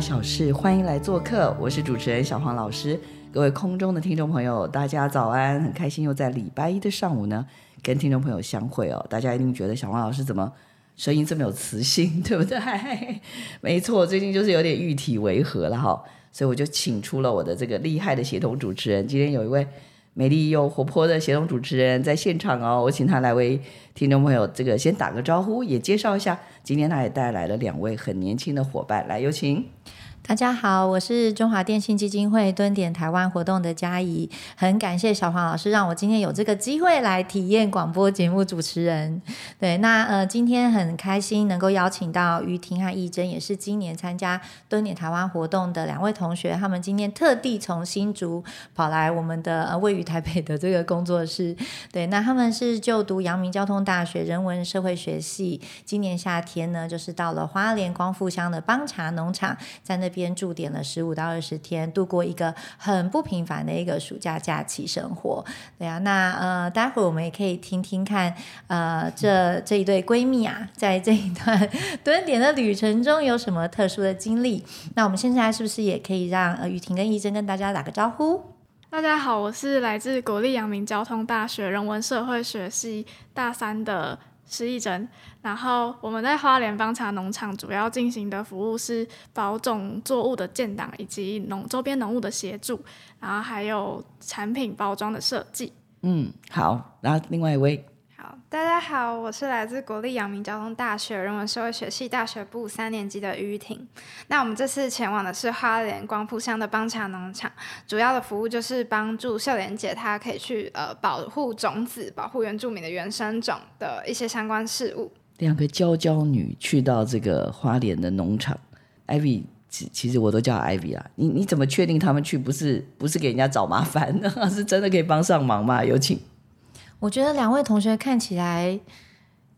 小事，欢迎来做客，我是主持人小黄老师。各位空中的听众朋友，大家早安！很开心又在礼拜一的上午呢，跟听众朋友相会哦。大家一定觉得小黄老师怎么声音这么有磁性，对不对？没错，最近就是有点玉体违和了哈，所以我就请出了我的这个厉害的协同主持人。今天有一位美丽又活泼的协同主持人在现场哦，我请他来为听众朋友这个先打个招呼，也介绍一下。今天他也带来了两位很年轻的伙伴，来有请。大家好，我是中华电信基金会蹲点台湾活动的嘉怡，很感谢小黄老师让我今天有这个机会来体验广播节目主持人。对，那呃，今天很开心能够邀请到于婷和义珍，也是今年参加蹲点台湾活动的两位同学，他们今天特地从新竹跑来我们的呃位于台北的这个工作室。对，那他们是就读阳明交通大学人文社会学系，今年夏天呢，就是到了花莲光复乡的邦茶农场，在那边。边驻点了十五到二十天，度过一个很不平凡的一个暑假假期生活。对啊，那呃，待会儿我们也可以听听看，呃，这这一对闺蜜啊，在这一段 蹲点的旅程中有什么特殊的经历？那我们现在是不是也可以让呃雨婷跟义珍跟大家打个招呼？大家好，我是来自国立阳明交通大学人文社会学系大三的。失忆症，然后我们在花莲芳茶农场主要进行的服务是保种作物的建档以及农周边农务的协助，然后还有产品包装的设计。嗯，好，然后另外一位。好大家好，我是来自国立阳明交通大学人文社会学系大学部三年级的于婷。那我们这次前往的是花莲光复乡的邦茶农场，主要的服务就是帮助秀莲姐她可以去呃保护种子、保护原住民的原生种的一些相关事务。两个娇娇女去到这个花莲的农场，Ivy，其其实我都叫 Ivy 啊。你你怎么确定他们去不是不是给人家找麻烦呢？是真的可以帮上忙吗？有请。我觉得两位同学看起来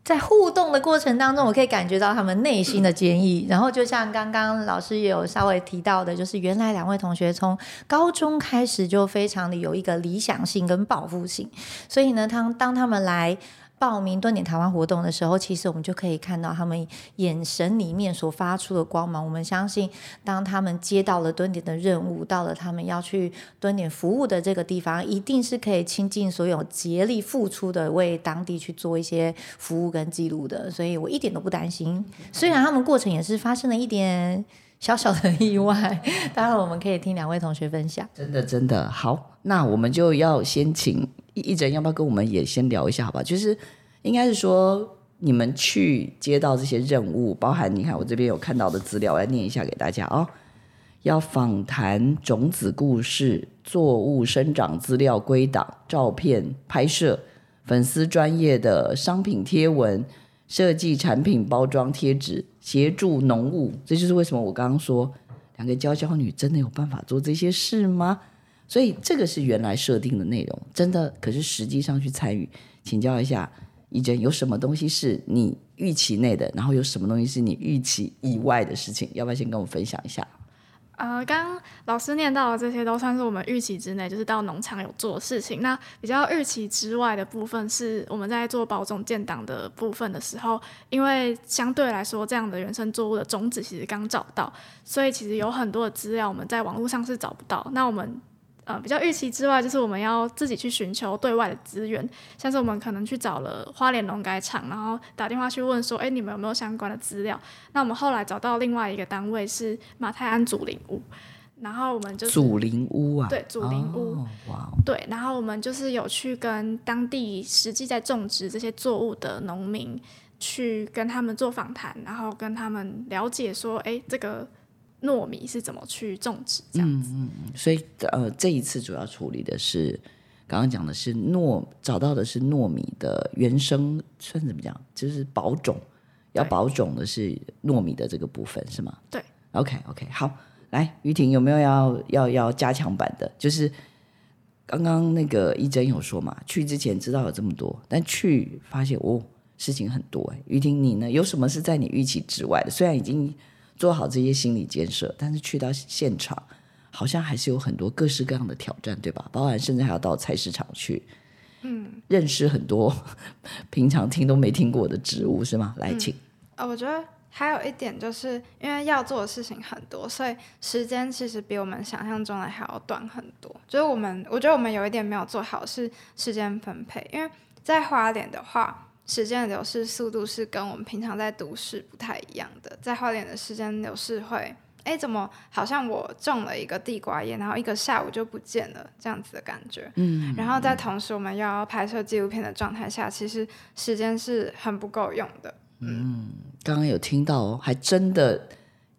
在互动的过程当中，我可以感觉到他们内心的坚毅。然后就像刚刚老师也有稍微提到的，就是原来两位同学从高中开始就非常的有一个理想性跟抱负性，所以呢，当当他们来。报名蹲点台湾活动的时候，其实我们就可以看到他们眼神里面所发出的光芒。我们相信，当他们接到了蹲点的任务，到了他们要去蹲点服务的这个地方，一定是可以倾尽所有竭力付出的，为当地去做一些服务跟记录的。所以我一点都不担心。虽然他们过程也是发生了一点小小的意外，待会我们可以听两位同学分享。真的，真的好，那我们就要先请。一人要不要跟我们也先聊一下？好吧，就是应该是说你们去接到这些任务，包含你看我这边有看到的资料，我来念一下给大家哦。要访谈种子故事、作物生长资料归档、照片拍摄、粉丝专业的商品贴文、设计产品包装贴纸、协助农务。这就是为什么我刚刚说两个娇娇女真的有办法做这些事吗？所以这个是原来设定的内容，真的。可是实际上去参与，请教一下一珍，有什么东西是你预期内的，然后有什么东西是你预期以外的事情？要不要先跟我分享一下？呃，刚刚老师念到的这些都算是我们预期之内，就是到农场有做的事情。那比较预期之外的部分，是我们在做保种建档的部分的时候，因为相对来说，这样的原生作物的种子其实刚找到，所以其实有很多的资料我们在网络上是找不到。那我们呃，比较预期之外，就是我们要自己去寻求对外的资源，像是我们可能去找了花莲农改场，然后打电话去问说，哎，你们有没有相关的资料？那我们后来找到另外一个单位是马泰安祖林屋，然后我们就祖林屋啊，对，祖林屋，哇，对，然后我们就是有去跟当地实际在种植这些作物的农民去跟他们做访谈，然后跟他们了解说，哎，这个。糯米是怎么去种植这样子？嗯嗯，所以呃，这一次主要处理的是刚刚讲的是糯，找到的是糯米的原生，算怎么讲？就是保种，要保种的是糯米的这个部分，是吗？对。OK OK，好，来，于婷有没有要要要加强版的？就是刚刚那个一真有说嘛，去之前知道有这么多，但去发现哦，事情很多哎。于婷你呢，有什么是在你预期之外的？虽然已经做好这些心理建设，但是去到现场，好像还是有很多各式各样的挑战，对吧？包含甚至还要到菜市场去，嗯，认识很多平常听都没听过的植物，是吗？来，请。呃，我觉得还有一点就是因为要做的事情很多，所以时间其实比我们想象中的还要短很多。就是我们，我觉得我们有一点没有做好是时间分配，因为在花莲的话，时间的流逝速度是跟我们平常在都市不太一样的。在花莲的时间流逝会，哎，怎么好像我种了一个地瓜叶，然后一个下午就不见了这样子的感觉。嗯，然后在同时我们要拍摄纪录片的状态下，其实时间是很不够用的。嗯刚刚有听到哦，还真的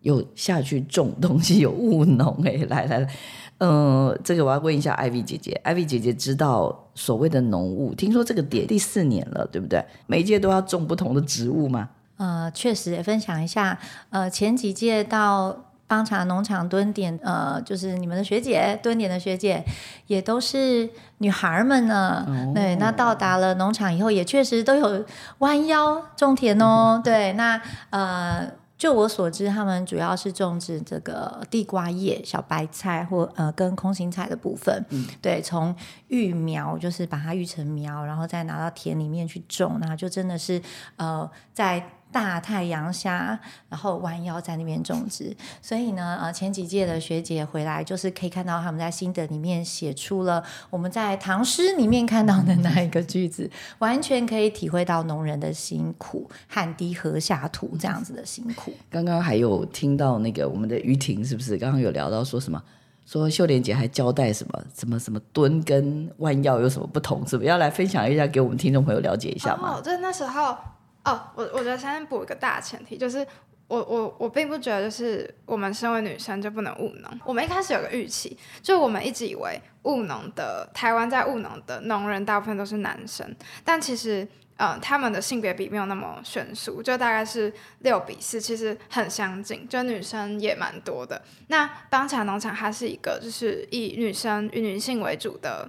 有下去种东西，有务农哎，来来来，呃，这个我要问一下艾薇姐姐，艾薇姐姐知道所谓的农务，听说这个点第四年了，对不对？每一届都要种不同的植物吗？呃，确实也分享一下，呃，前几届到邦茶农场蹲点，呃，就是你们的学姐蹲点的学姐，也都是女孩儿们呢。对，那到达了农场以后，也确实都有弯腰种田哦。对，那呃。就我所知，他们主要是种植这个地瓜叶、小白菜或呃跟空心菜的部分。对，从育苗就是把它育成苗，然后再拿到田里面去种，那就真的是呃在大太阳下，然后弯腰在那边种植。所以呢，呃，前几届的学姐回来，就是可以看到他们在心得里面写出了我们在唐诗里面看到的那一个句子，完全可以体会到农人的辛苦，汗滴禾下土这样子的辛苦。刚刚还有听到那个我们的于婷是不是？刚刚有聊到说什么？说秀莲姐还交代什么什么什么蹲跟弯腰有什么不同？是不是要来分享一下给我们听众朋友了解一下吗？哦，就是那时候，哦，我我觉得先补一个大前提，就是我我我并不觉得就是我们身为女生就不能务农。我们一开始有个预期，就我们一直以为务农的台湾在务农的农人大部分都是男生，但其实。嗯，他们的性别比没有那么悬殊，就大概是六比四，其实很相近，就女生也蛮多的。那邦茶农场它是一个就是以女生以女性为主的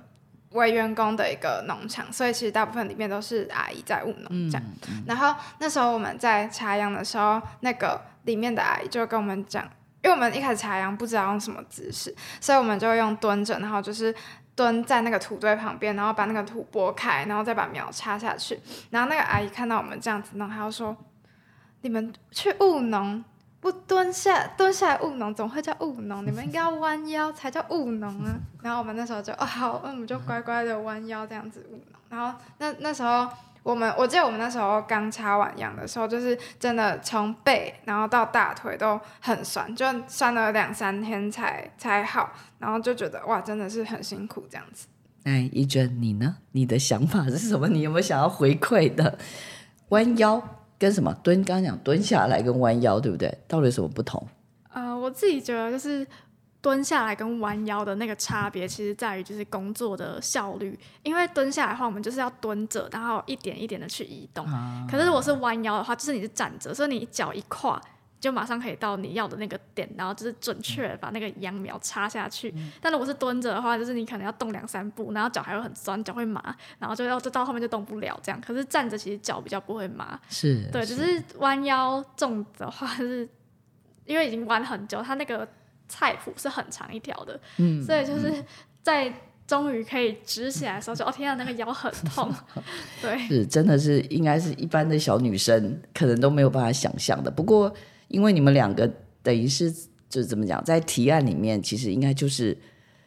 为员工的一个农场，所以其实大部分里面都是阿姨在务农这样。然后那时候我们在插秧的时候，那个里面的阿姨就跟我们讲，因为我们一开始插秧不知道用什么姿势，所以我们就用蹲着，然后就是。蹲在那个土堆旁边，然后把那个土拨开，然后再把苗插下去。然后那个阿姨看到我们这样子弄，她就说：“你们去务农，不蹲下蹲下来务农，怎么会叫务农？你们应该要弯腰才叫务农啊！” 然后我们那时候就哦好，那我们就乖乖的弯腰这样子务农。然后那那时候我们，我记得我们那时候刚插完秧的时候，就是真的从背然后到大腿都很酸，就酸了两三天才才好。然后就觉得哇，真的是很辛苦这样子。哎，一珍，你呢？你的想法是什么？你有没有想要回馈的？弯腰跟什么蹲？刚刚讲蹲下来跟弯腰，对不对？到底有什么不同？呃，我自己觉得就是蹲下来跟弯腰的那个差别，其实在于就是工作的效率。因为蹲下来的话，我们就是要蹲着，然后一点一点的去移动。可是如果是弯腰的话，就是你是站着，所以你脚一跨。就马上可以到你要的那个点，然后就是准确把那个秧苗插下去。但如果是蹲着的话，就是你可能要动两三步，然后脚还会很酸，脚会麻，然后就要就到后面就动不了这样。可是站着其实脚比较不会麻，是对，只是弯腰种的话，是因为已经弯很久，它那个菜谱是很长一条的，嗯，所以就是在终于可以直起来的时候，就哦天啊，那个腰很痛，对，是真的是应该是一般的小女生可能都没有办法想象的。不过。因为你们两个等于是就是怎么讲，在提案里面，其实应该就是，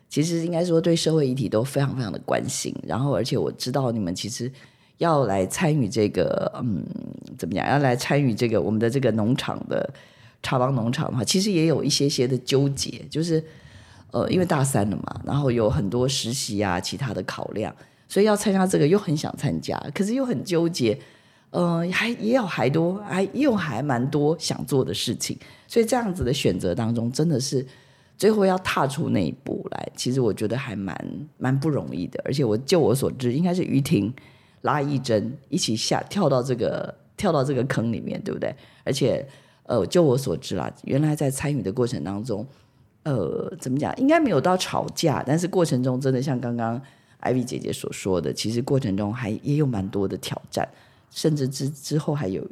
其实应该说对社会议题都非常非常的关心。然后，而且我知道你们其实要来参与这个，嗯，怎么讲，要来参与这个我们的这个农场的茶帮农场的话，其实也有一些些的纠结，就是呃，因为大三了嘛，然后有很多实习啊，其他的考量，所以要参加这个又很想参加，可是又很纠结。呃，还也有还多，还又还蛮多想做的事情，所以这样子的选择当中，真的是最后要踏出那一步来，其实我觉得还蛮蛮不容易的。而且我就我所知，应该是于婷拉一针一起下跳到这个跳到这个坑里面，对不对？而且呃，就我所知啦，原来在参与的过程当中，呃，怎么讲？应该没有到吵架，但是过程中真的像刚刚艾薇姐姐所说的，其实过程中还也有蛮多的挑战，甚至之之后还有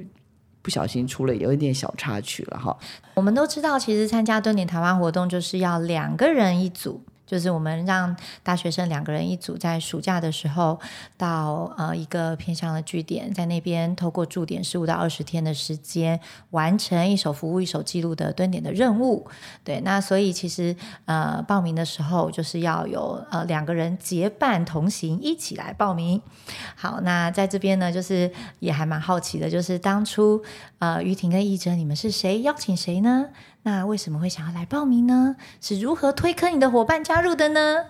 不小心出了有一点小插曲了哈。我们都知道，其实参加蹲点台湾活动就是要两个人一组。就是我们让大学生两个人一组，在暑假的时候到呃一个偏向的据点，在那边透过驻点十五到二十天的时间，完成一手服务一手记录的蹲点的任务。对，那所以其实呃报名的时候就是要有呃两个人结伴同行一起来报名。好，那在这边呢，就是也还蛮好奇的，就是当初呃于婷跟义珍，你们是谁邀请谁呢？那为什么会想要来报名呢？是如何推坑你的伙伴加入的呢？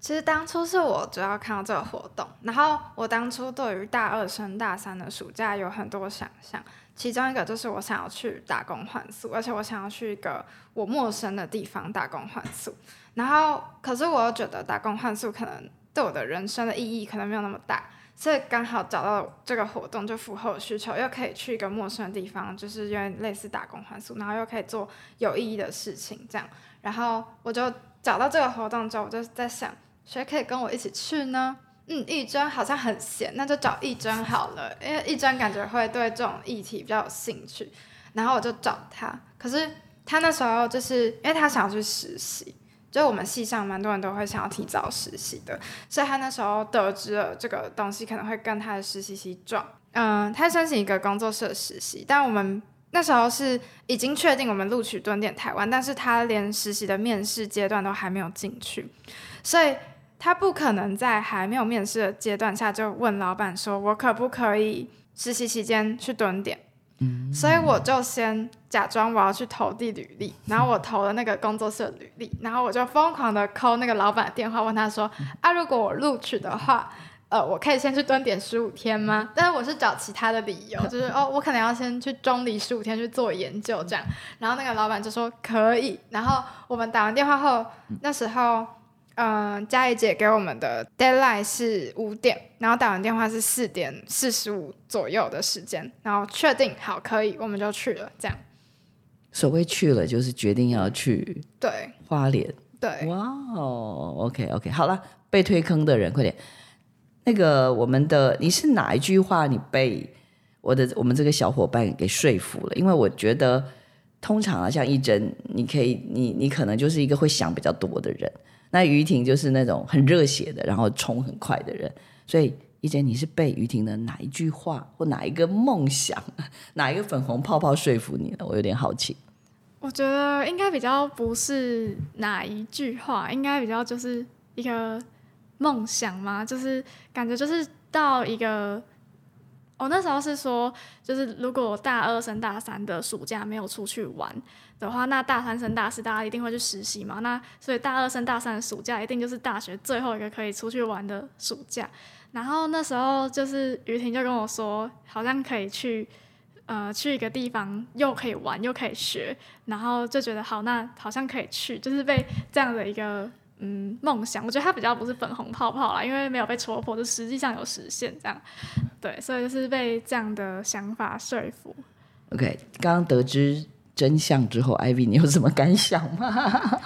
其实当初是我主要看到这个活动，然后我当初对于大二升大三的暑假有很多想象，其中一个就是我想要去打工换宿，而且我想要去一个我陌生的地方打工换宿。然后，可是我又觉得打工换宿可能对我的人生的意义可能没有那么大。所以刚好找到这个活动就符合我需求，又可以去一个陌生的地方，就是因为类似打工换宿，然后又可以做有意义的事情，这样。然后我就找到这个活动之后，我就在想，谁可以跟我一起去呢？嗯，一真好像很闲，那就找一真好了，因为一真感觉会对这种议题比较有兴趣。然后我就找他，可是他那时候就是因为他想要去实习。就我们系上蛮多人都会想要提早实习的，所以他那时候得知了这个东西可能会跟他的实习期撞，嗯，他申请一个工作室的实习，但我们那时候是已经确定我们录取蹲点台湾，但是他连实习的面试阶段都还没有进去，所以他不可能在还没有面试的阶段下就问老板说，我可不可以实习期间去蹲点。所以我就先假装我要去投递履历，然后我投了那个工作室的履历，然后我就疯狂的扣那个老板的电话，问他说：“啊，如果我录取的话，呃，我可以先去蹲点十五天吗？”但是我是找其他的理由，就是哦，我可能要先去中离十五天去做研究这样。然后那个老板就说可以。然后我们打完电话后，那时候。嗯，佳怡姐给我们的 deadline 是五点，然后打完电话是四点四十五左右的时间，然后确定好可以，我们就去了。这样，所谓去了就是决定要去对花莲。对，哇哦，OK OK，好了，被推坑的人快点。那个我们的你是哪一句话你被我的我们这个小伙伴给说服了？因为我觉得通常啊，像一真，你可以你你可能就是一个会想比较多的人。那于婷就是那种很热血的，然后冲很快的人，所以一姐你是被于婷的哪一句话或哪一个梦想、哪一个粉红泡泡说服你了？我有点好奇。我觉得应该比较不是哪一句话，应该比较就是一个梦想嘛，就是感觉就是到一个。我那时候是说，就是如果大二升大三的暑假没有出去玩的话，那大三升大四大家一定会去实习嘛。那所以大二升大三的暑假一定就是大学最后一个可以出去玩的暑假。然后那时候就是于婷就跟我说，好像可以去呃去一个地方，又可以玩又可以学，然后就觉得好，那好像可以去，就是被这样的一个。嗯，梦想，我觉得它比较不是粉红泡泡啦，因为没有被戳破，就实际上有实现这样，对，所以就是被这样的想法说服。OK，刚刚得知真相之后，Ivy，你有什么感想吗？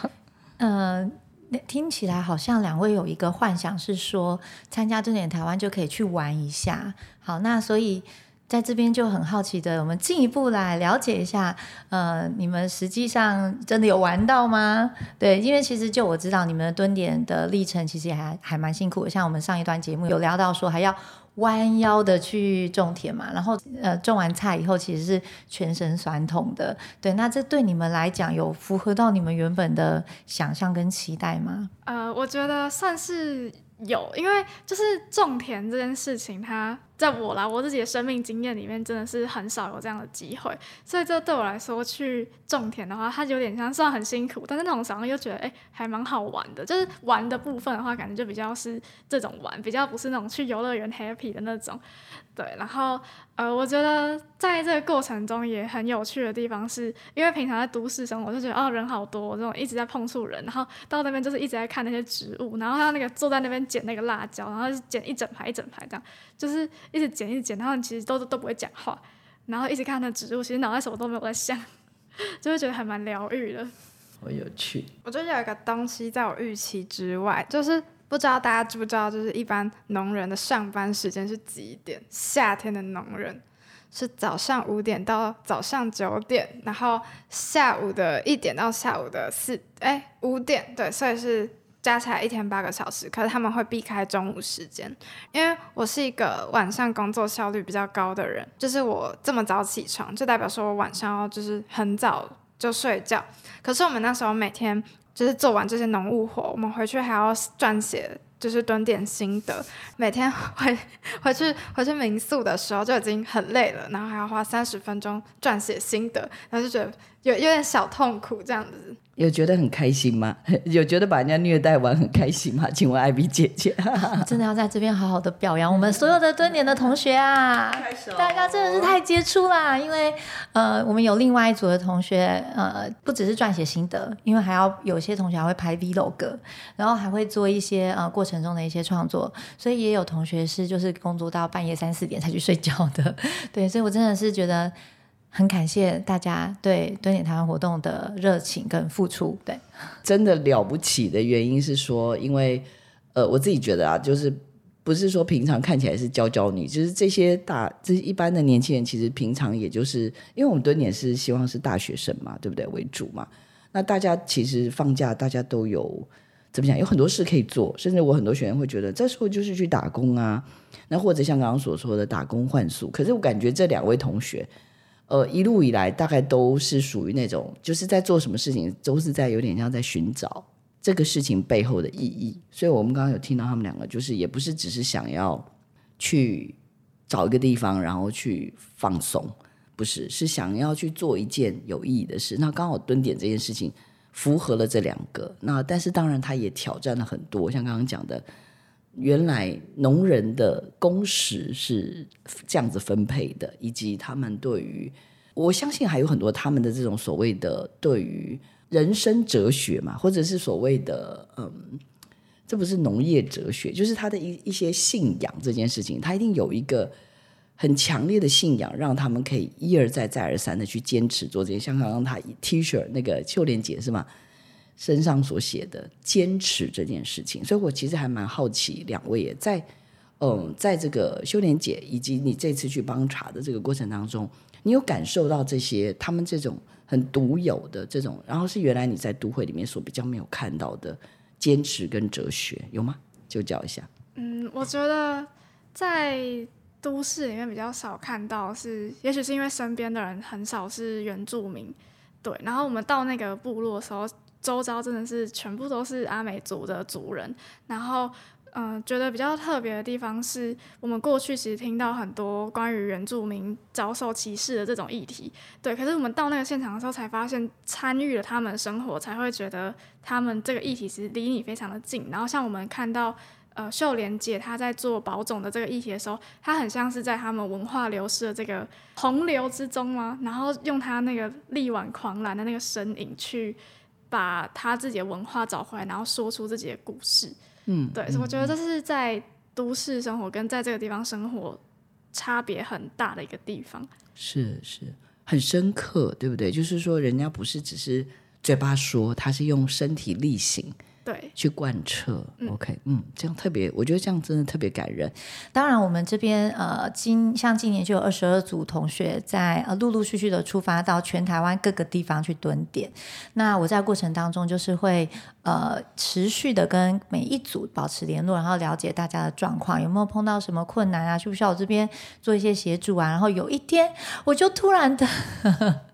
嗯，听起来好像两位有一个幻想是说，参加这点台湾就可以去玩一下。好，那所以。在这边就很好奇的，我们进一步来了解一下，呃，你们实际上真的有玩到吗？对，因为其实就我知道，你们的蹲点的历程其实还还蛮辛苦的。像我们上一段节目有聊到说，还要弯腰的去种田嘛，然后呃，种完菜以后其实是全身酸痛的。对，那这对你们来讲有符合到你们原本的想象跟期待吗？呃，我觉得算是。有，因为就是种田这件事情，它在我啦，我自己的生命经验里面，真的是很少有这样的机会，所以这对我来说去种田的话，它有点像，虽然很辛苦，但是那种时候又觉得，哎，还蛮好玩的。就是玩的部分的话，感觉就比较是这种玩，比较不是那种去游乐园 happy 的那种。对，然后呃，我觉得在这个过程中也很有趣的地方是，因为平常在都市生活就觉得哦人好多，这种一直在碰触人，然后到那边就是一直在看那些植物，然后他那个坐在那边捡那个辣椒，然后就捡一整排一整排这样，就是一直剪一直剪，然后其实都都不会讲话，然后一直看那植物，其实脑袋什么都没有在想，就会觉得还蛮疗愈的。好有趣，我觉得有一个东西在我预期之外，就是不知道大家知不知道，就是一般农人的上班时间是几点？夏天的农人是早上五点到早上九点，然后下午的一点到下午的四哎五点，对，所以是加起来一天八个小时。可是他们会避开中午时间，因为我是一个晚上工作效率比较高的人，就是我这么早起床，就代表说我晚上要就是很早就睡觉。可是我们那时候每天就是做完这些农务活，我们回去还要撰写，就是蹲点心得。每天 回回去回去民宿的时候就已经很累了，然后还要花三十分钟撰写心得，然后就觉得有有点小痛苦这样子。有觉得很开心吗？有觉得把人家虐待完很开心吗？请问艾比姐姐，真的要在这边好好的表扬我们所有的蹲点的同学啊！大家真的是太杰出啦！因为呃，我们有另外一组的同学，呃，不只是撰写心得，因为还要有些同学还会拍 vlog，然后还会做一些呃过程中的一些创作，所以也有同学是就是工作到半夜三四点才去睡觉的。对，所以我真的是觉得。很感谢大家对蹲点台湾活动的热情跟付出，对，真的了不起的原因是说，因为呃，我自己觉得啊，就是不是说平常看起来是娇娇女，就是这些大这一般的年轻人，其实平常也就是因为我们蹲点是希望是大学生嘛，对不对为主嘛？那大家其实放假，大家都有怎么讲？有很多事可以做，甚至我很多学员会觉得这时候就是去打工啊，那或者像刚刚所说的打工换宿。可是我感觉这两位同学。呃，一路以来大概都是属于那种，就是在做什么事情，都是在有点像在寻找这个事情背后的意义。所以我们刚刚有听到他们两个，就是也不是只是想要去找一个地方，然后去放松，不是，是想要去做一件有意义的事。那刚好蹲点这件事情符合了这两个。那但是当然，他也挑战了很多，像刚刚讲的。原来农人的工时是这样子分配的，以及他们对于我相信还有很多他们的这种所谓的对于人生哲学嘛，或者是所谓的嗯，这不是农业哲学，就是他的一一些信仰这件事情，他一定有一个很强烈的信仰，让他们可以一而再再而三的去坚持做这些。像刚刚他 T 恤那个秋莲姐是吗？身上所写的坚持这件事情，所以我其实还蛮好奇，两位也在嗯，在这个修莲姐以及你这次去帮查的这个过程当中，你有感受到这些他们这种很独有的这种，然后是原来你在都会里面所比较没有看到的坚持跟哲学有吗？就教一下。嗯，我觉得在都市里面比较少看到，是也许是因为身边的人很少是原住民，对，然后我们到那个部落的时候。周遭真的是全部都是阿美族的族人，然后，嗯，觉得比较特别的地方是我们过去其实听到很多关于原住民遭受歧视的这种议题，对，可是我们到那个现场的时候才发现，参与了他们生活，才会觉得他们这个议题其实离你非常的近。然后像我们看到，呃，秀莲姐她在做保种的这个议题的时候，她很像是在他们文化流失的这个洪流之中吗？然后用她那个力挽狂澜的那个身影去。把他自己的文化找回来，然后说出自己的故事。嗯，对，我觉得这是在都市生活跟在这个地方生活差别很大的一个地方。是是，很深刻，对不对？就是说，人家不是只是嘴巴说，他是用身体力行。对，去贯彻，OK，嗯，这样特别，我觉得这样真的特别感人。当然，我们这边呃，今像今年就有二十二组同学在呃陆陆续续的出发到全台湾各个地方去蹲点。那我在过程当中就是会呃持续的跟每一组保持联络，然后了解大家的状况，有没有碰到什么困难啊？需不需要我这边做一些协助啊？然后有一天，我就突然的。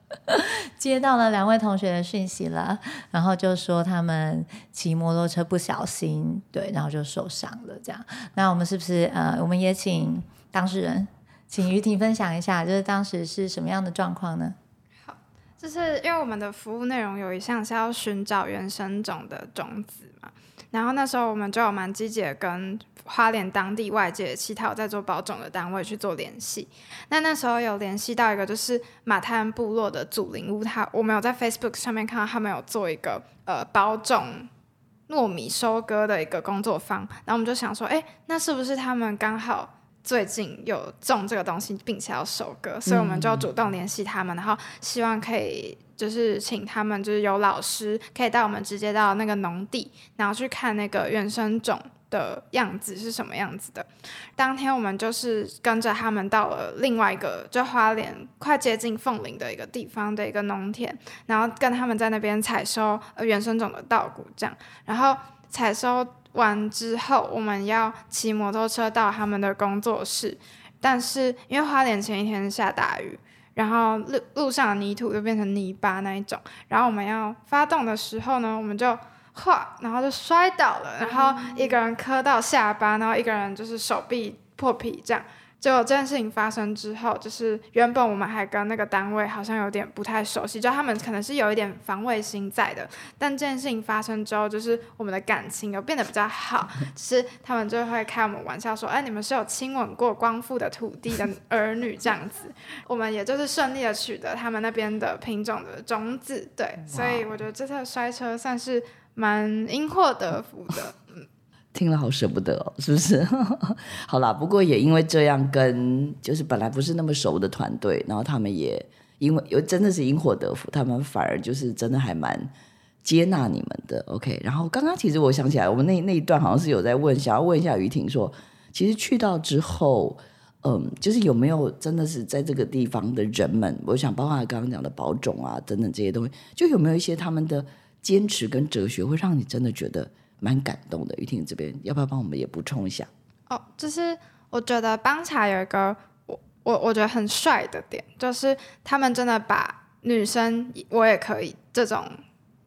接到了两位同学的讯息了，然后就说他们骑摩托车不小心，对，然后就受伤了。这样，那我们是不是呃，我们也请当事人，请于婷分享一下，就是当时是什么样的状况呢？好，就是因为我们的服务内容有一项是要寻找原生种的种子嘛，然后那时候我们就有蛮积极的跟花莲当地外界其他有在做保种的单位去做联系。那那时候有联系到一个就是马太安部落的祖灵屋，他我们有在 Facebook 上面看到他们有做一个呃保种糯米收割的一个工作坊，然后我们就想说，哎，那是不是他们刚好？最近有种这个东西，并且要收割，所以我们就主动联系他们，然后希望可以就是请他们，就是有老师可以带我们直接到那个农地，然后去看那个原生种的样子是什么样子的。当天我们就是跟着他们到了另外一个就花莲快接近凤林的一个地方的一个农田，然后跟他们在那边采收原生种的稻谷，这样，然后采收。完之后，我们要骑摩托车到他们的工作室，但是因为花莲前一天下大雨，然后路路上的泥土就变成泥巴那一种，然后我们要发动的时候呢，我们就哗，然后就摔倒了，然后一个人磕到下巴，然后一个人就是手臂破皮这样。就这件事情发生之后，就是原本我们还跟那个单位好像有点不太熟悉，就他们可能是有一点防卫心在的。但这件事情发生之后，就是我们的感情有变得比较好，就是他们就会开我们玩笑说：“哎，你们是有亲吻过光复的土地的儿女这样子。”我们也就是顺利的取得他们那边的品种的种子，对，所以我觉得这次摔车算是蛮因祸得福的，嗯。听了好舍不得哦，是不是？好啦，不过也因为这样，跟就是本来不是那么熟的团队，然后他们也因为有真的是因祸得福，他们反而就是真的还蛮接纳你们的。OK，然后刚刚其实我想起来，我们那那一段好像是有在问，想要问一下于婷说，其实去到之后，嗯，就是有没有真的是在这个地方的人们，我想包括刚刚讲的保种啊等等这些东西，就有没有一些他们的坚持跟哲学，会让你真的觉得。蛮感动的，玉婷这边要不要帮我们也补充一下？哦，就是我觉得帮茶有一个我我我觉得很帅的点，就是他们真的把女生我也可以这种。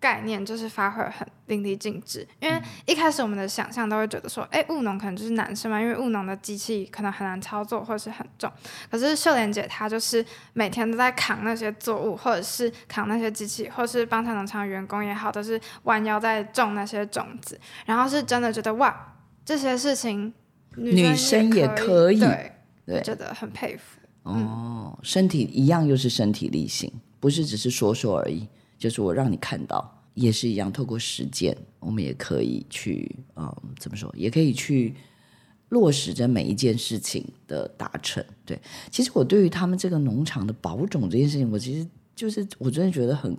概念就是发挥很淋漓尽致，因为一开始我们的想象都会觉得说，哎，务农可能就是男生嘛，因为务农的机器可能很难操作或者是很重。可是秀莲姐她就是每天都在扛那些作物，或者是扛那些机器，或是帮她农场员工也好，都是弯腰在种那些种子。然后是真的觉得哇，这些事情女生也可以，对，觉得很佩服。哦，身体一样又是身体力行，不是只是说说而已。就是我让你看到，也是一样，透过实践，我们也可以去，嗯，怎么说，也可以去落实着每一件事情的达成。对，其实我对于他们这个农场的保种这件事情，我其实就是我真的觉得很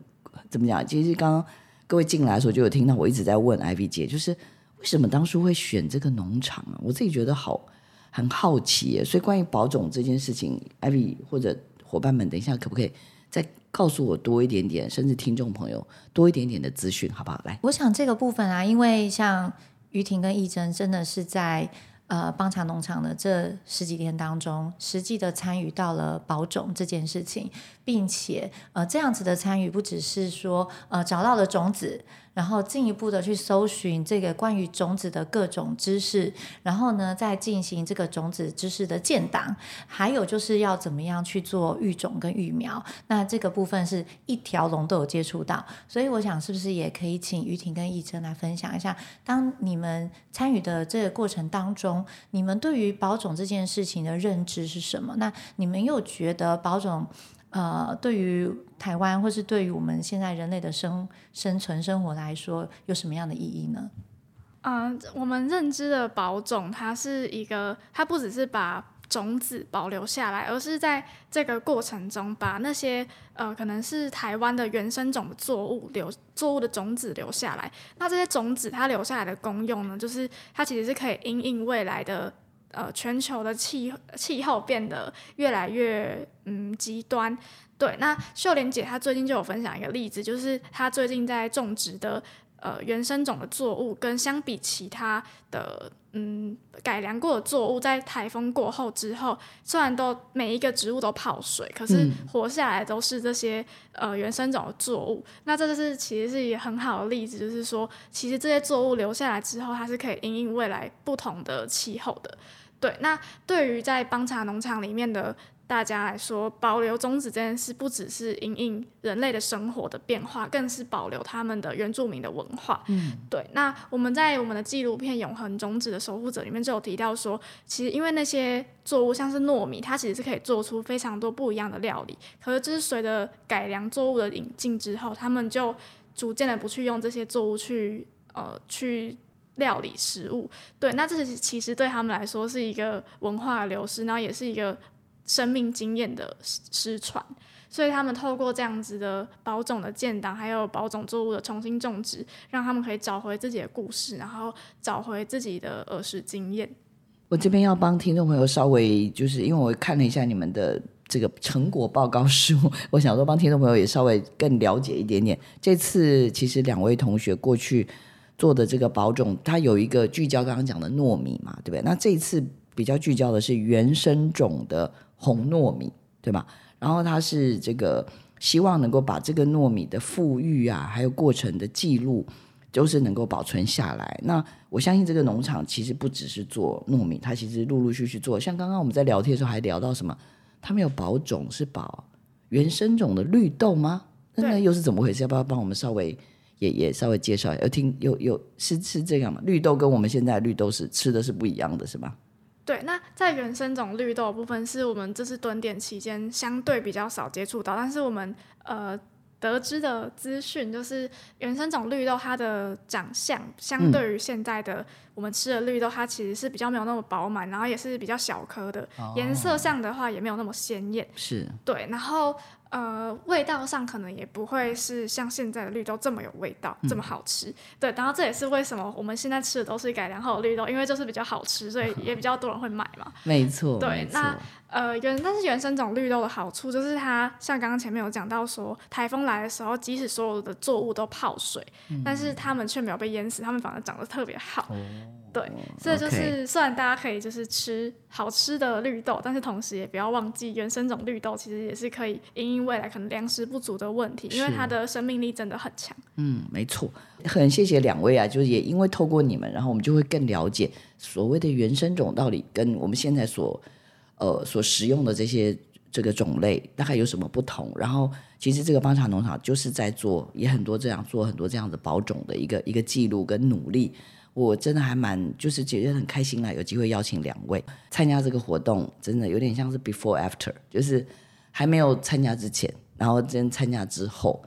怎么讲？其实刚刚各位进来的时候就有听到，我一直在问 IV 姐，就是为什么当初会选这个农场啊？我自己觉得好很好奇。所以关于保种这件事情，IV 或者伙伴们，等一下可不可以？再告诉我多一点点，甚至听众朋友多一点点的资讯，好不好？来，我想这个部分啊，因为像于婷跟义珍，真的是在呃邦茶农场的这十几天当中，实际的参与到了保种这件事情，并且呃这样子的参与，不只是说呃找到了种子。然后进一步的去搜寻这个关于种子的各种知识，然后呢，再进行这个种子知识的建档，还有就是要怎么样去做育种跟育苗。那这个部分是一条龙都有接触到，所以我想是不是也可以请于婷跟易珍来分享一下，当你们参与的这个过程当中，你们对于保种这件事情的认知是什么？那你们又觉得保种？呃，对于台湾或是对于我们现在人类的生生存生活来说，有什么样的意义呢？嗯，我们认知的保种，它是一个，它不只是把种子保留下来，而是在这个过程中把那些呃，可能是台湾的原生种的作物留作物的种子留下来。那这些种子它留下来的功用呢，就是它其实是可以因应未来的。呃，全球的气气候变得越来越嗯极端，对。那秀莲姐她最近就有分享一个例子，就是她最近在种植的呃原生种的作物，跟相比其他的嗯改良过的作物，在台风过后之后，虽然都每一个植物都泡水，可是活下来都是这些呃原生种的作物。那这就是其实是一个很好的例子，就是说其实这些作物留下来之后，它是可以因应未来不同的气候的。对，那对于在邦茶农场里面的大家来说，保留种子这件事不只是因应人类的生活的变化，更是保留他们的原住民的文化。嗯，对。那我们在我们的纪录片《永恒种子的守护者》里面就有提到说，其实因为那些作物像是糯米，它其实是可以做出非常多不一样的料理。可是，就是随着改良作物的引进之后，他们就逐渐的不去用这些作物去呃去。料理食物，对，那这是其实对他们来说是一个文化的流失，然后也是一个生命经验的失传，所以他们透过这样子的保种的建档，还有保种作物的重新种植，让他们可以找回自己的故事，然后找回自己的儿时经验。我这边要帮听众朋友稍微，就是因为我看了一下你们的这个成果报告书，我想说帮听众朋友也稍微更了解一点点。这次其实两位同学过去。做的这个保种，它有一个聚焦，刚刚讲的糯米嘛，对不对？那这一次比较聚焦的是原生种的红糯米，对吧？然后它是这个希望能够把这个糯米的富裕啊，还有过程的记录，就是能够保存下来。那我相信这个农场其实不只是做糯米，它其实陆陆续续做。像刚刚我们在聊天的时候还聊到什么？他们有保种是保原生种的绿豆吗？那那又是怎么回事？要不要帮我们稍微？也也稍微介绍一下，有听有有是是这样吗？绿豆跟我们现在绿豆是吃的是不一样的，是吗？对，那在原生种绿豆部分，是我们这次蹲点期间相对比较少接触到，但是我们呃得知的资讯就是，原生种绿豆它的长相相对于现在的我们吃的绿豆，它其实是比较没有那么饱满，然后也是比较小颗的，颜色上的话也没有那么鲜艳。是对，然后。呃，味道上可能也不会是像现在的绿豆这么有味道，这么好吃。对，然后这也是为什么我们现在吃的都是改良后的绿豆，因为就是比较好吃，所以也比较多人会买嘛。没错，对，那。呃，原但是原生种绿豆的好处就是它像刚刚前面有讲到说，台风来的时候，即使所有的作物都泡水，但是它们却没有被淹死，它们反而长得特别好。对，所以就是虽然大家可以就是吃好吃的绿豆，但是同时也不要忘记原生种绿豆其实也是可以因应未来可能粮食不足的问题，因为它的生命力真的很强。嗯，没错，很谢谢两位啊，就是也因为透过你们，然后我们就会更了解所谓的原生种到底跟我们现在所。呃，所使用的这些这个种类大概有什么不同？然后，其实这个方茶农场就是在做，也很多这样做很多这样的保种的一个一个记录跟努力。我真的还蛮就是觉得很开心啦，有机会邀请两位参加这个活动，真的有点像是 before after，就是还没有参加之前，然后真参加之后。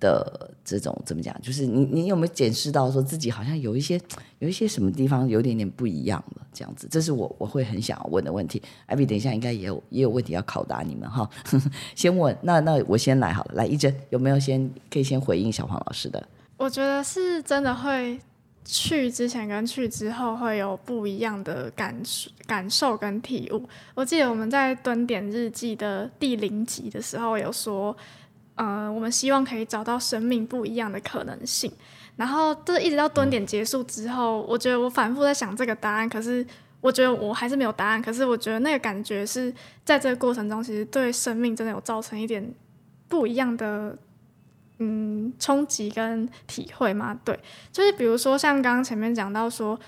的这种怎么讲？就是你你有没有检视到说自己好像有一些有一些什么地方有点点不一样了？这样子，这是我我会很想要问的问题。艾比，等一下应该也有也有问题要考答你们哈。先问，那那我先来好了。来，一真有没有先可以先回应小黄老师的？我觉得是真的会去之前跟去之后会有不一样的感受感受跟体悟。我记得我们在蹲点日记的第零集的时候有说。嗯，我们希望可以找到生命不一样的可能性。然后，这一直到蹲点结束之后，我觉得我反复在想这个答案，可是我觉得我还是没有答案。可是，我觉得那个感觉是在这个过程中，其实对生命真的有造成一点不一样的嗯冲击跟体会吗？对，就是比如说像刚刚前面讲到说，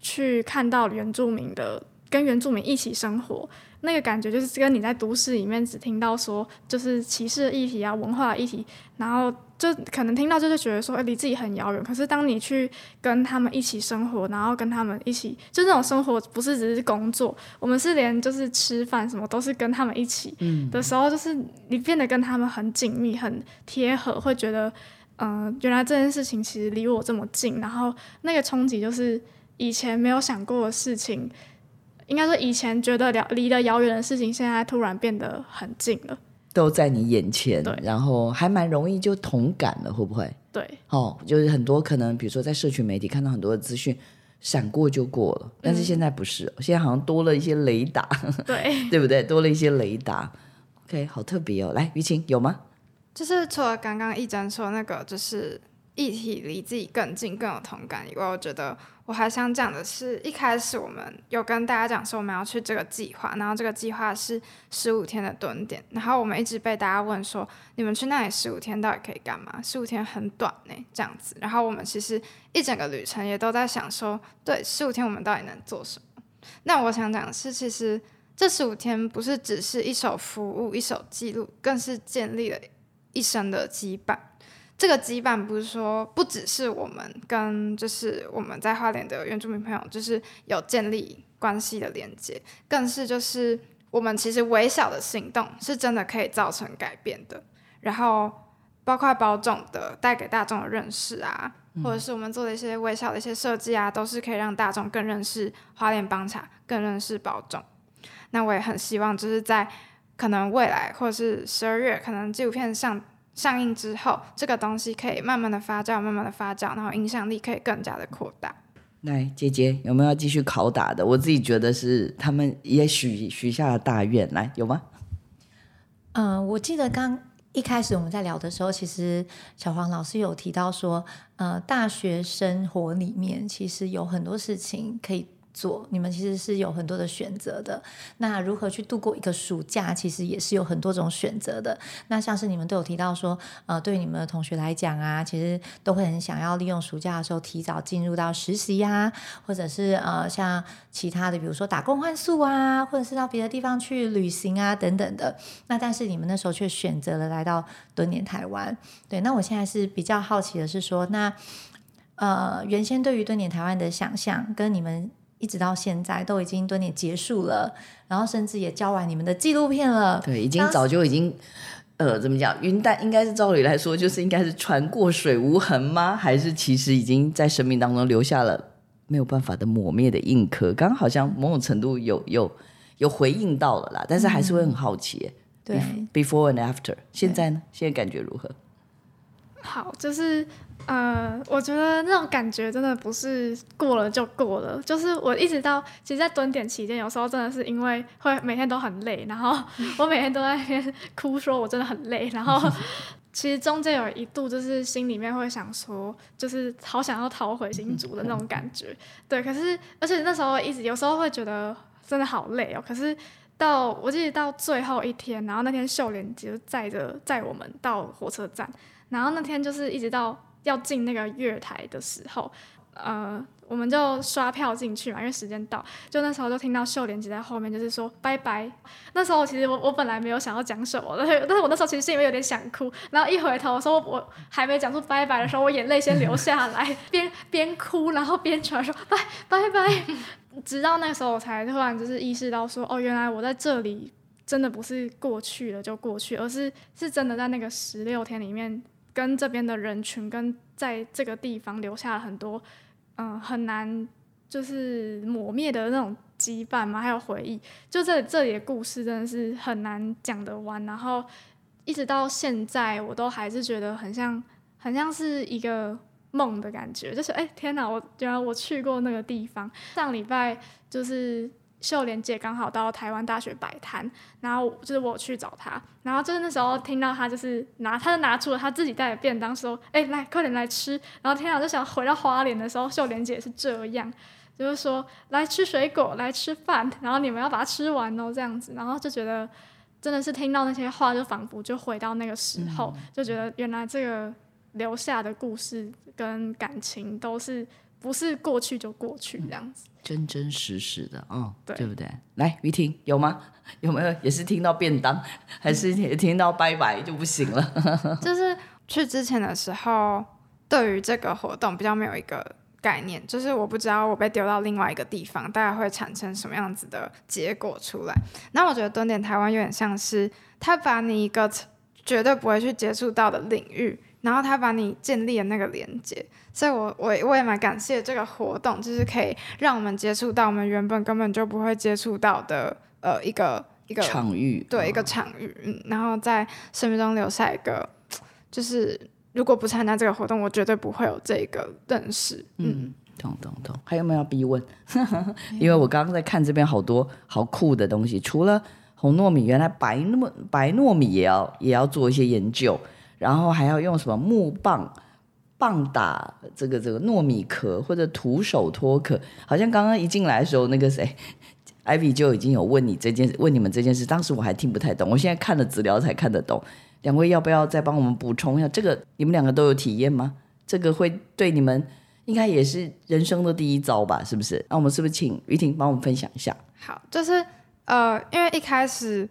去看到原住民的跟原住民一起生活。那个感觉就是跟你在都市里面只听到说就是歧视的议题啊、文化的议题，然后就可能听到就是觉得说，哎，离自己很遥远。可是当你去跟他们一起生活，然后跟他们一起，就那种生活不是只是工作，我们是连就是吃饭什么都是跟他们一起的时候，就是你变得跟他们很紧密、很贴合，会觉得，嗯，原来这件事情其实离我这么近，然后那个冲击就是以前没有想过的事情。应该说，以前觉得离得遥远的事情，现在突然变得很近了，都在你眼前。对，然后还蛮容易就同感了，会不会？对，哦，就是很多可能，比如说在社群媒体看到很多的资讯，闪过就过了。但是现在不是，现在好像多了一些雷达，对，对不对？多了一些雷达。OK，好特别哦。来，于晴有吗？就是除了刚刚一真说那个，就是议题离自己更近、更有同感以外，我觉得。我还想讲的是，一开始我们有跟大家讲说我们要去这个计划，然后这个计划是十五天的蹲点，然后我们一直被大家问说，你们去那里十五天到底可以干嘛？十五天很短呢，这样子。然后我们其实一整个旅程也都在想说，对，十五天我们到底能做什么？那我想讲的是，其实这十五天不是只是一手服务、一手记录，更是建立了一生的羁绊。这个羁绊不是说不只是我们跟就是我们在花莲的原住民朋友，就是有建立关系的连接，更是就是我们其实微小的行动是真的可以造成改变的。然后包括保种的带给大众的认识啊，或者是我们做的一些微小的一些设计啊，都是可以让大众更认识花莲帮茶，更认识保种。那我也很希望就是在可能未来或者是十二月，可能纪录片上。上映之后，这个东西可以慢慢的发酵，慢慢的发酵，然后影响力可以更加的扩大。来，姐姐有没有要继续拷打的？我自己觉得是他们也许许下了大愿，来有吗？嗯，我记得刚一开始我们在聊的时候，其实小黄老师有提到说，呃，大学生活里面其实有很多事情可以。做你们其实是有很多的选择的。那如何去度过一个暑假，其实也是有很多种选择的。那像是你们都有提到说，呃，对你们的同学来讲啊，其实都会很想要利用暑假的时候提早进入到实习呀，或者是呃，像其他的，比如说打工换宿啊，或者是到别的地方去旅行啊等等的。那但是你们那时候却选择了来到蹲点台湾。对，那我现在是比较好奇的是说，那呃，原先对于蹲点台湾的想象跟你们。一直到现在都已经蹲点结束了，然后甚至也交完你们的纪录片了。对，已经早就已经，呃，怎么讲？云淡应该是照理来说，就是应该是船过水无痕吗？还是其实已经在生命当中留下了没有办法的抹灭的印刻？刚好像某种程度有有有回应到了啦，但是还是会很好奇。对，before and after，现在呢？现在感觉如何？好，就是。呃，我觉得那种感觉真的不是过了就过了，就是我一直到其实，在蹲点期间，有时候真的是因为会每天都很累，然后 我每天都在那边哭，说我真的很累，然后 其实中间有一度就是心里面会想说，就是好想要逃回新竹的那种感觉，对，可是而且那时候一直有时候会觉得真的好累哦，可是到我记得到最后一天，然后那天秀莲就载着载我们到火车站，然后那天就是一直到。要进那个月台的时候，呃，我们就刷票进去嘛，因为时间到，就那时候就听到秀莲姐在后面就是说拜拜。那时候其实我我本来没有想要讲什么，但 是但是我那时候其实心里面有点想哭。然后一回头说我还没讲出拜拜的时候，我眼泪先流下来，边边哭然后边传说拜拜拜。直到那时候我才突然就是意识到说，哦，原来我在这里真的不是过去了就过去，而是是真的在那个十六天里面。跟这边的人群，跟在这个地方留下了很多，嗯，很难就是抹灭的那种羁绊嘛，还有回忆。就这这里的故事真的是很难讲得完。然后一直到现在，我都还是觉得很像，很像是一个梦的感觉。就是哎，天哪！我原来我去过那个地方。上礼拜就是。秀莲姐刚好到台湾大学摆摊，然后就是我去找她，然后就是那时候听到她就是拿，她就拿出了她自己带的便当，说：“哎，来，快点来吃。”然后天啊，就想回到花莲的时候，秀莲姐是这样，就是说来吃水果，来吃饭，然后你们要把它吃完哦，这样子，然后就觉得真的是听到那些话，就仿佛就回到那个时候，就觉得原来这个留下的故事跟感情都是。不是过去就过去这样子，真真实实的啊，对不对？来，于婷有吗？有没有也是听到便当，还是也听到拜拜就不行了？就是去之前的时候，对于这个活动比较没有一个概念，就是我不知道我被丢到另外一个地方，大概会产生什么样子的结果出来。那我觉得蹲点台湾有点像是他把你一个绝对不会去接触到的领域。然后他把你建立了那个连接，所以我我我也蛮感谢这个活动，就是可以让我们接触到我们原本根本就不会接触到的呃一个一个场域，对一个场域，嗯，然后在生命中留下一个，就是如果不参加这个活动，我绝对不会有这个认识，嗯，懂懂懂。还有没有要逼问？因为我刚刚在看这边好多好酷的东西，除了红糯米，原来白糯白糯米也要也要做一些研究。然后还要用什么木棒棒打这个这个糯米壳，或者徒手脱壳。好像刚刚一进来的时候，那个谁，Ivy 就已经有问你这件问你们这件事。当时我还听不太懂，我现在看了资料才看得懂。两位要不要再帮我们补充一下？这个你们两个都有体验吗？这个会对你们应该也是人生的第一招吧？是不是？那我们是不是请于婷帮我们分享一下？好，就是。呃，因为一开始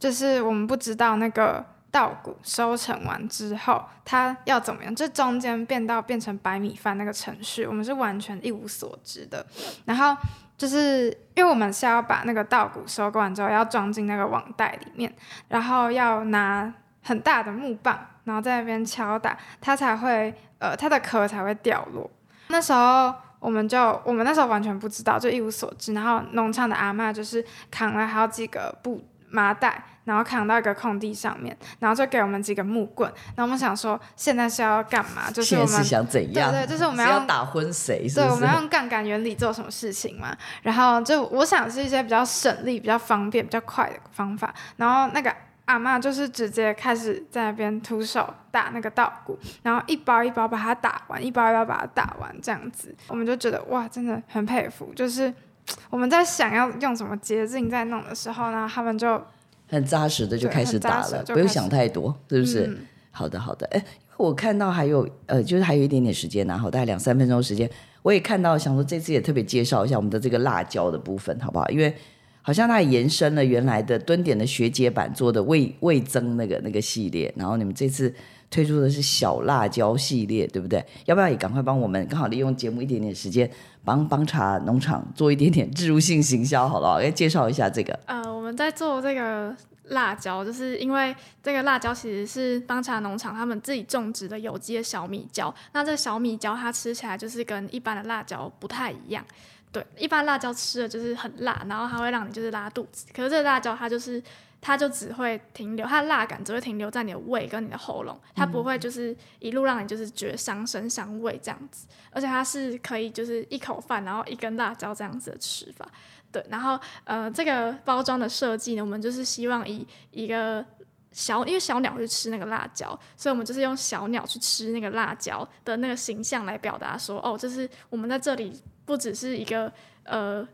就是我们不知道那个稻谷收成完之后它要怎么样，这中间变到变成白米饭那个程序，我们是完全一无所知的。然后就是因为我们是要把那个稻谷收割完之后，要装进那个网袋里面，然后要拿很大的木棒，然后在那边敲打，它才会呃它的壳才会掉落。那时候。我们就我们那时候完全不知道，就一无所知。然后农场的阿嬷就是扛了好几个布麻袋，然后扛到一个空地上面，然后就给我们几个木棍。然后我们想说，现在是要干嘛？就是我们想怎样？对对，就是我们要打昏谁？对，我们要用杠杆原理做什么事情嘛？然后就我想是一些比较省力、比较方便、比较快的方法。然后那个。阿妈就是直接开始在那边徒手打那个稻谷，然后一包一包把它打完，一包一包把它打完，这样子，我们就觉得哇，真的很佩服。就是 我们在想要用什么捷径在弄的时候呢，他们就很扎实的就开始打了，不用想太多，是不是？好的，好的。哎，我看到还有呃，就是还有一点点时间，然后大概两三分钟时间，我也看到想说这次也特别介绍一下我们的这个辣椒的部分，好不好？因为好像它延伸了原来的蹲点的学姐版做的味味增那个那个系列，然后你们这次推出的是小辣椒系列，对不对？要不要也赶快帮我们，刚好利用节目一点点时间，帮帮茶农场做一点点植入性行销，好了，来介绍一下这个。呃，我们在做这个辣椒，就是因为这个辣椒其实是帮茶农场他们自己种植的有机的小米椒，那这小米椒它吃起来就是跟一般的辣椒不太一样。对，一般辣椒吃的就是很辣，然后它会让你就是拉肚子。可是这个辣椒它就是，它就只会停留，它的辣感只会停留在你的胃跟你的喉咙，它不会就是一路让你就是觉得伤身伤胃这样子。而且它是可以就是一口饭，然后一根辣椒这样子的吃法。对，然后呃这个包装的设计呢，我们就是希望以一个小，因为小鸟去吃那个辣椒，所以我们就是用小鸟去吃那个辣椒的那个形象来表达说，哦，就是我们在这里。不只是一个呃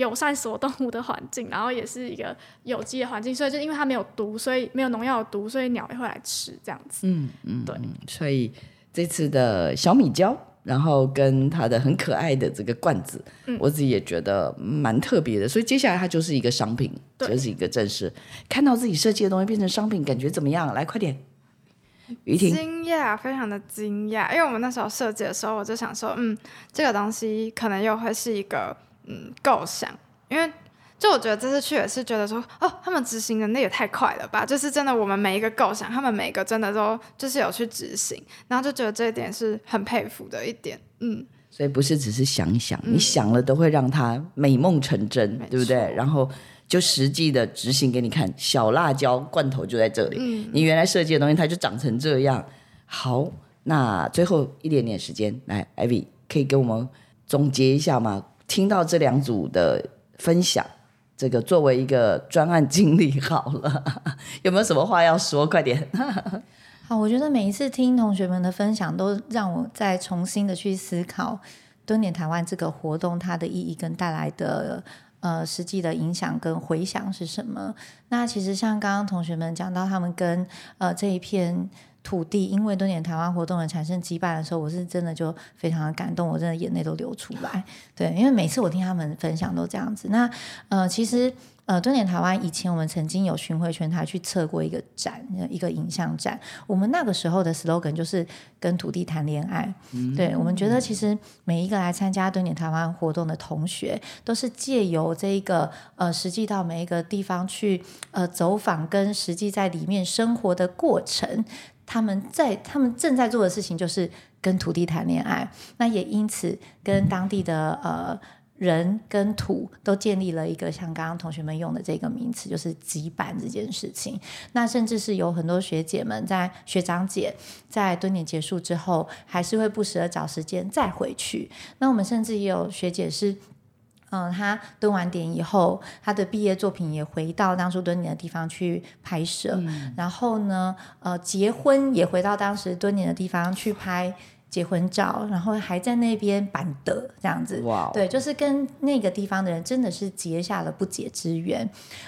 友善所动物的环境，然后也是一个有机的环境，所以就因为它没有毒，所以没有农药的毒，所以鸟也会来吃这样子。嗯嗯，对。所以这次的小米椒，然后跟它的很可爱的这个罐子，我自己也觉得蛮特别的。所以接下来它就是一个商品，就是一个正式看到自己设计的东西变成商品，感觉怎么样？来，快点。惊讶，非常的惊讶，因为我们那时候设计的时候，我就想说，嗯，这个东西可能又会是一个嗯构想，因为就我觉得这次去也是觉得说，哦，他们执行能力也太快了吧，就是真的，我们每一个构想，他们每一个真的都就是有去执行，然后就觉得这一点是很佩服的一点，嗯，所以不是只是想一想，你想了都会让他美梦成真，对不对？然后。就实际的执行给你看，小辣椒罐头就在这里。嗯，你原来设计的东西，它就长成这样。好，那最后一点点时间，来，Ivy 可以给我们总结一下吗？听到这两组的分享，这个作为一个专案经理，好了，有没有什么话要说？快点。好，我觉得每一次听同学们的分享，都让我再重新的去思考蹲点台湾这个活动它的意义跟带来的。呃，实际的影响跟回响是什么？那其实像刚刚同学们讲到，他们跟呃这一片土地，因为多年台湾活动而产生羁绊的时候，我是真的就非常的感动，我真的眼泪都流出来。对，因为每次我听他们分享都这样子。那呃，其实。呃，蹲点台湾以前我们曾经有巡回全台去测过一个展，一个影像展。我们那个时候的 slogan 就是跟土地谈恋爱。对，我们觉得其实每一个来参加蹲点台湾活动的同学，都是借由这一个呃，实际到每一个地方去呃走访，跟实际在里面生活的过程，他们在他们正在做的事情就是跟土地谈恋爱。那也因此跟当地的呃。人跟土都建立了一个像刚刚同学们用的这个名词，就是羁绊这件事情。那甚至是有很多学姐们在学长姐在蹲点结束之后，还是会不时的找时间再回去。那我们甚至也有学姐是，嗯，他蹲完点以后，他的毕业作品也回到当初蹲点的地方去拍摄。然后呢，呃，结婚也回到当时蹲点的地方去拍。结婚照，然后还在那边板的这样子。对，就是跟那个地方的人真的是结下了不解之缘。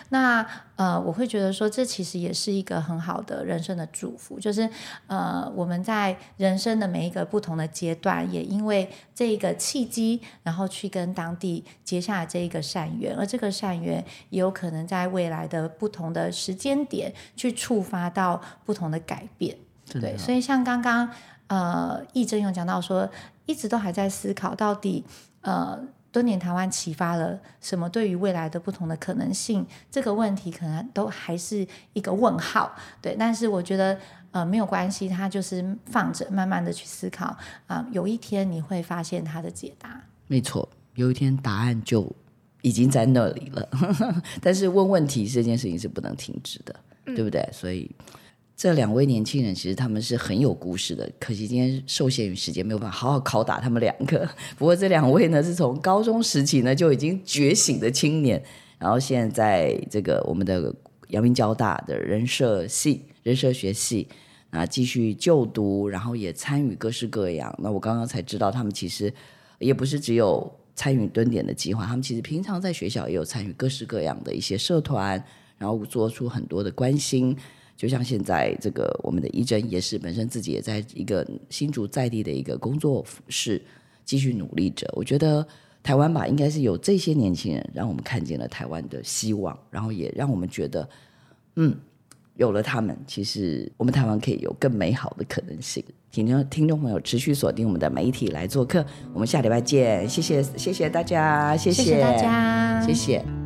那呃，我会觉得说，这其实也是一个很好的人生的祝福，就是呃，我们在人生的每一个不同的阶段，也因为这个契机，然后去跟当地结下了这一个善缘，而这个善缘也有可能在未来的不同的时间点去触发到不同的改变。对，所以像刚刚呃，义珍有讲到说，一直都还在思考到底呃。多年台湾启发了什么？对于未来的不同的可能性，这个问题可能都还是一个问号。对，但是我觉得呃没有关系，他就是放着，慢慢的去思考啊、有一天你会发现他的解答。没错，有一天答案就已经在那里了。但是问问题这件事情是不能停止的，对不对？所以这两位年轻人其实他们是很有故事的，可惜今天受限于时间，没有办法好好拷打他们两个。不过这两位呢，是从高中时期呢就已经觉醒的青年，然后现在这个我们的阳明交大的人社系、人社学系。啊，继续就读，然后也参与各式各样。那我刚刚才知道，他们其实也不是只有参与蹲点的计划，他们其实平常在学校也有参与各式各样的一些社团，然后做出很多的关心。就像现在这个我们的一珍也是本身自己也在一个新竹在地的一个工作室继续努力着。我觉得台湾吧，应该是有这些年轻人，让我们看见了台湾的希望，然后也让我们觉得，嗯，有了他们，其实我们台湾可以有更美好的可能性。听听众朋友持续锁定我们的媒体来做客，我们下礼拜见，谢谢谢谢大家，谢谢谢大家，谢谢。